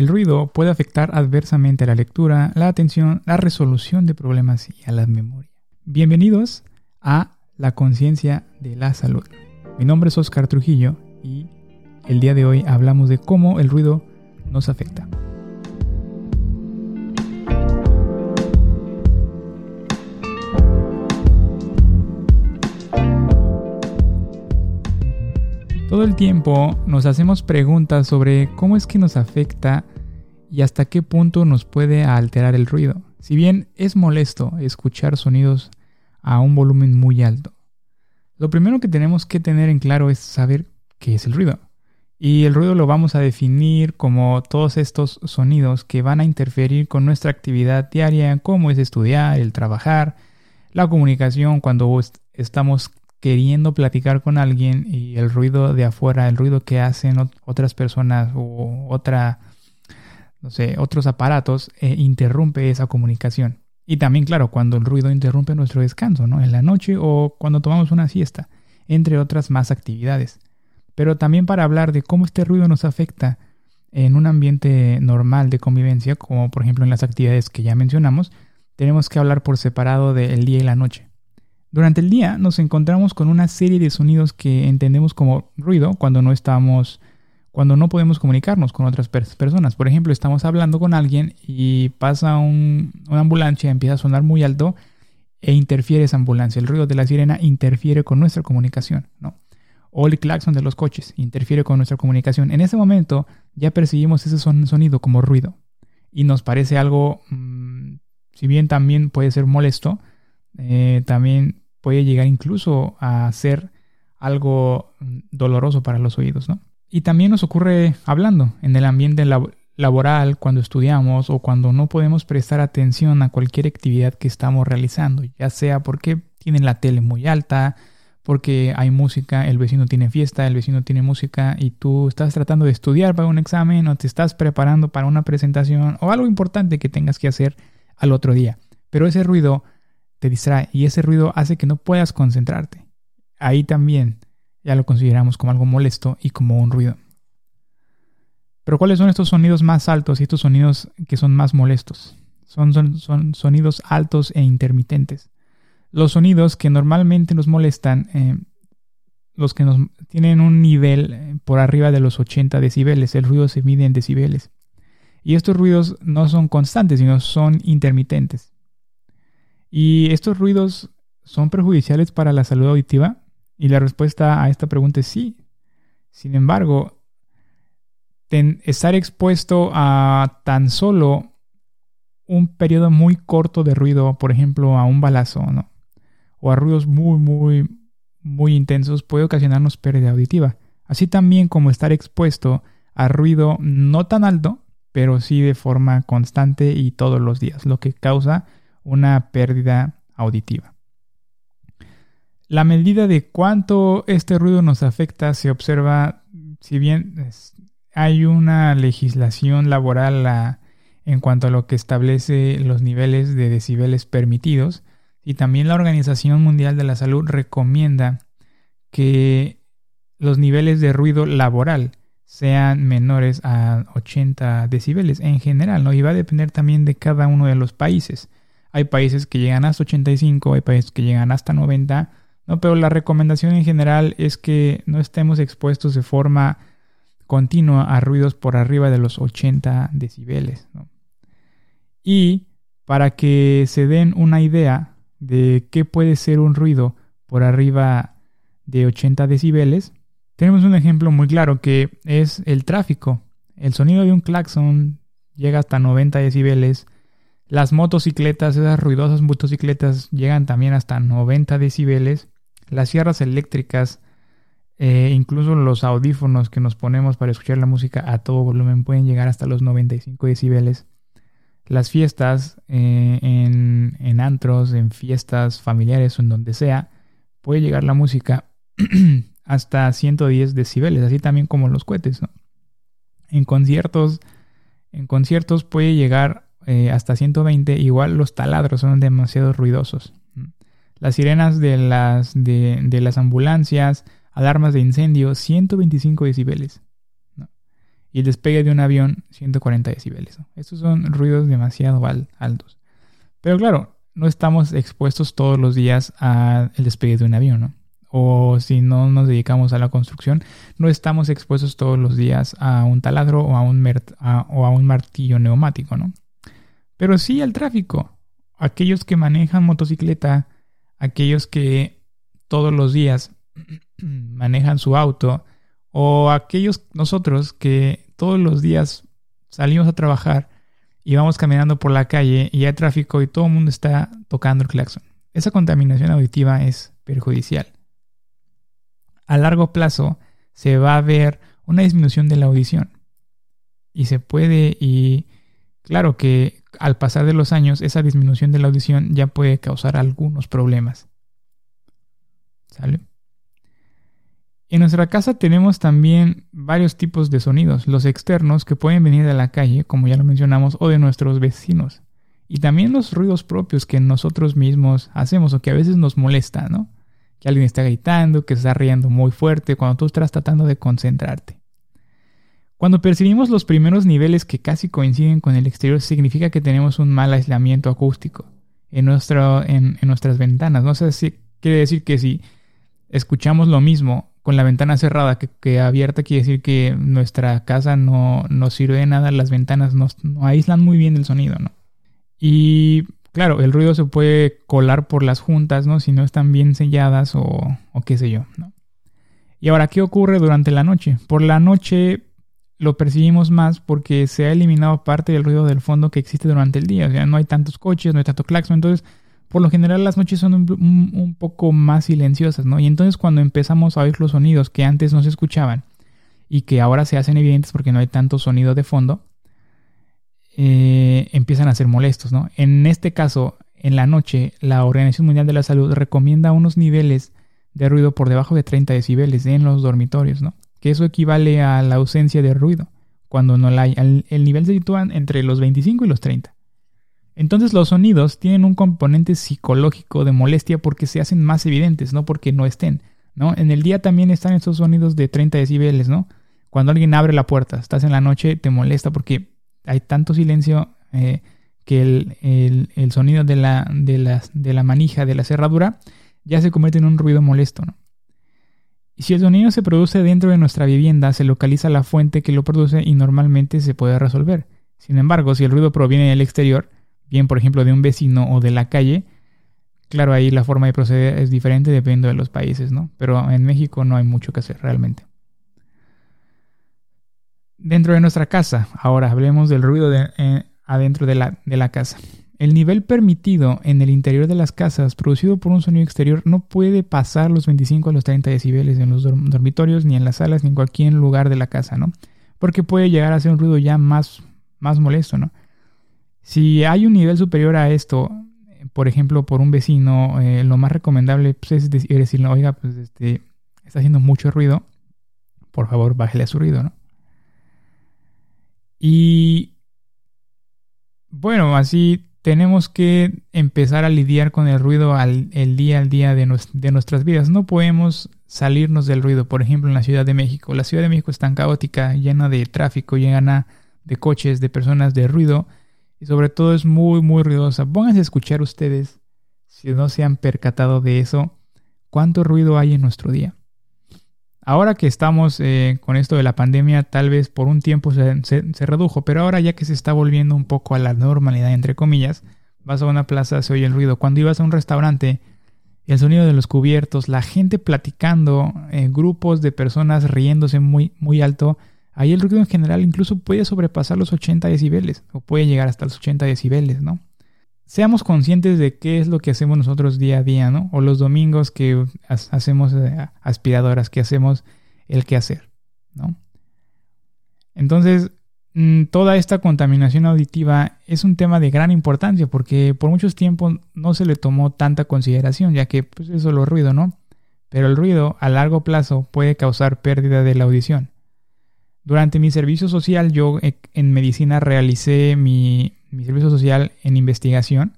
El ruido puede afectar adversamente a la lectura, la atención, la resolución de problemas y a la memoria. Bienvenidos a La conciencia de la salud. Mi nombre es Oscar Trujillo y el día de hoy hablamos de cómo el ruido nos afecta. Todo el tiempo nos hacemos preguntas sobre cómo es que nos afecta y hasta qué punto nos puede alterar el ruido. Si bien es molesto escuchar sonidos a un volumen muy alto, lo primero que tenemos que tener en claro es saber qué es el ruido. Y el ruido lo vamos a definir como todos estos sonidos que van a interferir con nuestra actividad diaria, como es estudiar, el trabajar, la comunicación cuando estamos queriendo platicar con alguien y el ruido de afuera, el ruido que hacen otras personas o otra, no sé, otros aparatos, eh, interrumpe esa comunicación. Y también, claro, cuando el ruido interrumpe nuestro descanso, ¿no? En la noche o cuando tomamos una siesta, entre otras más actividades. Pero también para hablar de cómo este ruido nos afecta en un ambiente normal de convivencia, como por ejemplo en las actividades que ya mencionamos, tenemos que hablar por separado del día y la noche. Durante el día nos encontramos con una serie de sonidos que entendemos como ruido cuando no estamos cuando no podemos comunicarnos con otras personas. Por ejemplo, estamos hablando con alguien y pasa una ambulancia, empieza a sonar muy alto e interfiere esa ambulancia. El ruido de la sirena interfiere con nuestra comunicación, ¿no? O el claxon de los coches interfiere con nuestra comunicación. En ese momento ya percibimos ese sonido como ruido y nos parece algo, mm, si bien también puede ser molesto, eh, también puede llegar incluso a ser algo mm, doloroso para los oídos, ¿no? Y también nos ocurre hablando en el ambiente laboral, cuando estudiamos o cuando no podemos prestar atención a cualquier actividad que estamos realizando, ya sea porque tienen la tele muy alta, porque hay música, el vecino tiene fiesta, el vecino tiene música y tú estás tratando de estudiar para un examen o te estás preparando para una presentación o algo importante que tengas que hacer al otro día. Pero ese ruido te distrae y ese ruido hace que no puedas concentrarte. Ahí también ya lo consideramos como algo molesto y como un ruido. Pero ¿cuáles son estos sonidos más altos y estos sonidos que son más molestos? Son, son, sonidos altos e intermitentes. Los sonidos que normalmente nos molestan, eh, los que nos tienen un nivel eh, por arriba de los 80 decibeles, el ruido se mide en decibeles. Y estos ruidos no son constantes, sino son intermitentes. ¿Y estos ruidos son perjudiciales para la salud auditiva? Y la respuesta a esta pregunta es sí. Sin embargo, estar expuesto a tan solo un periodo muy corto de ruido, por ejemplo, a un balazo, ¿no? o a ruidos muy, muy, muy intensos, puede ocasionarnos pérdida auditiva. Así también como estar expuesto a ruido no tan alto, pero sí de forma constante y todos los días, lo que causa una pérdida auditiva. La medida de cuánto este ruido nos afecta se observa, si bien hay una legislación laboral en cuanto a lo que establece los niveles de decibeles permitidos, y también la Organización Mundial de la Salud recomienda que los niveles de ruido laboral sean menores a 80 decibeles en general, ¿no? Y va a depender también de cada uno de los países. Hay países que llegan hasta 85, hay países que llegan hasta 90, ¿no? Pero la recomendación en general es que no estemos expuestos de forma continua a ruidos por arriba de los 80 decibeles, Y para que se den una idea de qué puede ser un ruido por arriba de 80 decibeles, tenemos un ejemplo muy claro que es el tráfico. El sonido de un claxon llega hasta 90 decibeles, las motocicletas, esas ruidosas motocicletas llegan también hasta 90 decibeles. Las sierras eléctricas, eh, incluso los audífonos que nos ponemos para escuchar la música a todo volumen pueden llegar hasta los 95 decibeles. Las fiestas eh, en, en antros, en fiestas familiares o en donde sea, puede llegar la música hasta 110 decibeles, así también como los cohetes. En conciertos, en conciertos puede llegar eh, hasta 120, igual los taladros son demasiado ruidosos. Las sirenas de las, de, las ambulancias, alarmas de incendio, 125 decibeles. y el despegue de un avión 140 decibeles. Estos son ruidos demasiado altos. Pero claro, no estamos expuestos todos los días al despegue de un avión, ¿no? O si no nos dedicamos a la construcción, no estamos expuestos todos los días a un taladro o a un, o a un martillo neumático, ¿no? Pero sí al tráfico. Aquellos que manejan motocicleta, aquellos que todos los días manejan su auto, o aquellos nosotros que todos los días salimos a trabajar y vamos caminando por la calle y hay tráfico y todo el mundo está tocando el claxon. Esa contaminación auditiva es perjudicial. A largo plazo se va a ver una disminución de la audición. Y se puede, y claro que al pasar de los años, esa disminución de la audición ya puede causar algunos problemas. ¿Sale? En nuestra casa tenemos también varios tipos de sonidos, los externos que pueden venir de la calle, como ya lo mencionamos, o de nuestros vecinos. Y también los ruidos propios que nosotros mismos hacemos o que a veces nos molesta, ¿no? Que alguien está gritando, que se está riendo muy fuerte cuando tú estás tratando de concentrarte. Cuando percibimos los primeros niveles que casi coinciden con el exterior, significa que tenemos un mal aislamiento acústico en, nuestras ventanas. No sé si quiere decir que si escuchamos lo mismo con la ventana cerrada que, abierta quiere decir que nuestra casa no, no sirve de nada, las ventanas no, aíslan muy bien el sonido, ¿no? Y claro, el ruido se puede colar por las juntas, ¿no? Si no están bien selladas o, o qué sé yo, ¿no? Y ahora, ¿qué ocurre durante la noche? Por la noche lo percibimos más porque se ha eliminado parte del ruido del fondo que existe durante el día. O sea, no hay tantos coches, no hay tanto claxon, entonces por lo general las noches son un, poco más silenciosas, ¿no? Y entonces cuando empezamos a oír los sonidos que antes no se escuchaban y que ahora se hacen evidentes porque no hay tanto sonido de fondo, eh, empiezan a ser molestos, ¿no? En este caso, en la noche, la Organización Mundial de la Salud recomienda unos niveles de ruido por debajo de 30 decibeles en los dormitorios, ¿no? Que eso equivale a la ausencia de ruido, cuando no la hay. El nivel se sitúa entre los 25 y los 30. Entonces los sonidos tienen un componente psicológico de molestia porque se hacen más evidentes, no porque no estén. ¿no? En el día también están estos sonidos de 30 decibeles, ¿no? Cuando alguien abre la puerta, estás en la noche, te molesta porque hay tanto silencio eh, que el, sonido de la, de, de la manija, de la cerradura, ya se convierte en un ruido molesto, ¿no? Y si el sonido se produce dentro de nuestra vivienda, se localiza la fuente que lo produce y normalmente se puede resolver. Sin embargo, si el ruido proviene del exterior, bien por ejemplo de un vecino o de la calle, claro, ahí la forma de proceder es diferente dependiendo de los países, ¿no? Pero en México no hay mucho que hacer realmente. Dentro de nuestra casa, ahora hablemos del ruido eh, adentro de la casa. El nivel permitido en el interior de las casas producido por un sonido exterior no puede pasar los 25 a los 30 decibeles en los dormitorios, ni en las salas, ni en cualquier lugar de la casa, ¿no? Porque puede llegar a ser un ruido ya más, más molesto, ¿no? Si hay un nivel superior a esto, por ejemplo, por un vecino, eh, lo más recomendable pues, es decirle, oiga, pues este, está haciendo mucho ruido, por favor, bájele a su ruido, ¿no? Y bueno, así tenemos que empezar a lidiar con el ruido al, el día al día de, de, nuestras vidas. No podemos salirnos del ruido. Por ejemplo, en la Ciudad de México. La Ciudad de México es tan caótica, llena de tráfico, llena de coches, de personas, de ruido, y sobre todo es muy, muy ruidosa. Pónganse a escuchar ustedes, si no se han percatado de eso, cuánto ruido hay en nuestro día. Ahora que estamos eh, con esto de la pandemia, tal vez por un tiempo se, se, redujo, pero ahora ya que se está volviendo un poco a la normalidad, entre comillas, vas a una plaza, se oye el ruido. Cuando ibas a un restaurante, el sonido de los cubiertos, la gente platicando, eh, grupos de personas riéndose muy, muy alto, Ahí el ruido en general incluso puede sobrepasar los 80 decibeles o puede llegar hasta los 80 decibeles, ¿no? Seamos conscientes de qué es lo que hacemos nosotros día a día, ¿no? O los domingos que hacemos eh, aspiradoras, que hacemos el que hacer, ¿no? Entonces, mm, toda esta contaminación auditiva es un tema de gran importancia porque por muchos tiempos no se le tomó tanta consideración, ya que pues, es solo ruido, ¿no? Pero el ruido a largo plazo puede causar pérdida de la audición. Durante mi servicio social, yo eh, en medicina realicé mi, servicio social en investigación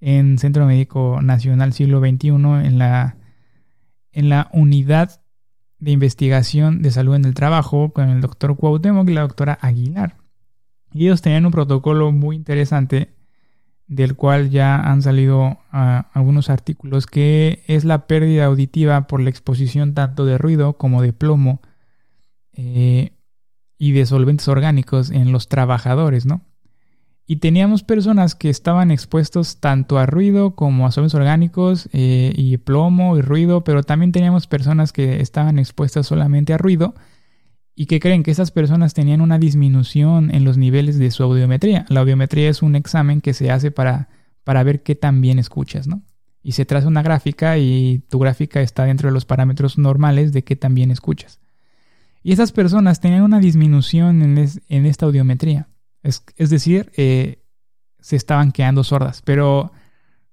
en Centro Médico Nacional Siglo XXI, en la, en la unidad de investigación de salud en el trabajo con el doctor Cuauhtémoc y la doctora Aguilar. Y ellos tenían un protocolo muy interesante del cual ya han salido ah, algunos artículos, que es la pérdida auditiva por la exposición tanto de ruido como de plomo eh, y de solventes orgánicos en los trabajadores, ¿no? Y teníamos personas que estaban expuestos tanto a ruido como a solventes orgánicos eh, y plomo y ruido, pero también teníamos personas que estaban expuestas solamente a ruido y que creen que esas personas tenían una disminución en los niveles de su audiometría. La audiometría es un examen que se hace para, para ver qué tan bien escuchas, ¿no? Y se traza una gráfica y tu gráfica está dentro de los parámetros normales de qué tan bien escuchas. Y esas personas tenían una disminución en esta audiometría. Es, decir, eh, se estaban quedando sordas, pero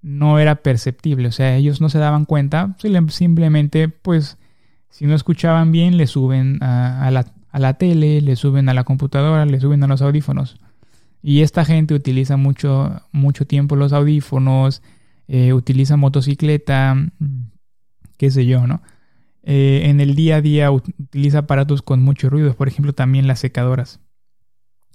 no era perceptible, o sea, ellos no se daban cuenta, simplemente pues si no escuchaban bien le suben a, la, tele, le suben a la computadora, le suben a los audífonos. Y esta gente utiliza mucho, mucho tiempo los audífonos, eh, utiliza motocicleta, qué sé yo, ¿no? Eh, en el día a día utiliza aparatos con mucho ruido, por ejemplo también las secadoras.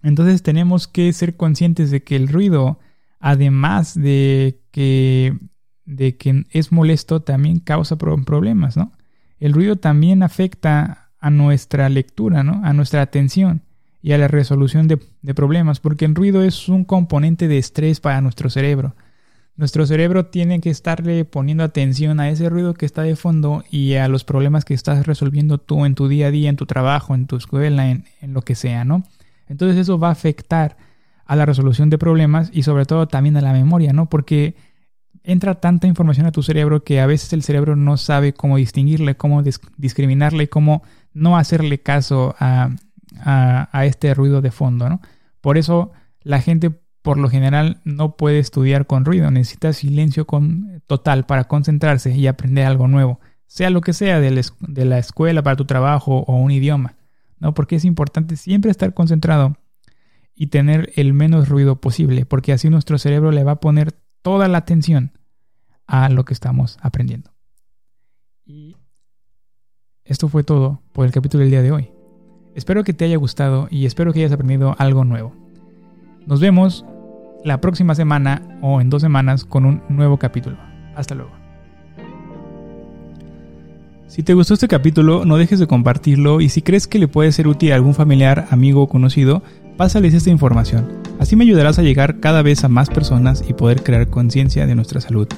Entonces tenemos que ser conscientes de que el ruido, además de que, de es molesto, también causa problemas, ¿no? El ruido también afecta a nuestra lectura, ¿no? A nuestra atención y a la resolución de, de problemas, porque el ruido es un componente de estrés para nuestro cerebro. Nuestro cerebro tiene que estarle poniendo atención a ese ruido que está de fondo y a los problemas que estás resolviendo tú en tu día a día, en tu trabajo, en tu escuela, en, en lo que sea, ¿no? Entonces eso va a afectar a la resolución de problemas y sobre todo también a la memoria, ¿no? Porque entra tanta información a tu cerebro que a veces el cerebro no sabe cómo distinguirle, cómo discriminarle, cómo no hacerle caso a, a, este ruido de fondo, ¿no? Por eso la gente por lo general no puede estudiar con ruido, necesita silencio con, total para concentrarse y aprender algo nuevo, sea lo que sea de la escuela para tu trabajo o un idioma. ¿No? Porque es importante siempre estar concentrado y tener el menos ruido posible, porque así nuestro cerebro le va a poner toda la atención a lo que estamos aprendiendo. Y esto fue todo por el capítulo del día de hoy. Espero que te haya gustado y espero que hayas aprendido algo nuevo. Nos vemos la próxima semana o en dos semanas con un nuevo capítulo. Hasta luego. Si te gustó este capítulo, no dejes de compartirlo y si crees que le puede ser útil a algún familiar, amigo o conocido, pásales esta información. Así me ayudarás a llegar cada vez a más personas y poder crear conciencia de nuestra salud.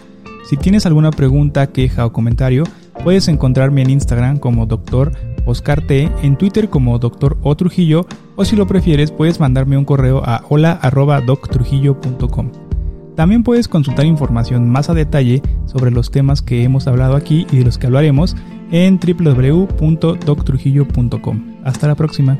Si tienes alguna pregunta, queja o comentario, puedes encontrarme en Instagram como Dr. Oscar T, en Twitter como Dr. O Trujillo, o si lo prefieres, puedes mandarme un correo a hola.doctrujillo.com. También puedes consultar información más a detalle sobre los temas que hemos hablado aquí y de los que hablaremos en www.doctrujillo.com. Hasta la próxima.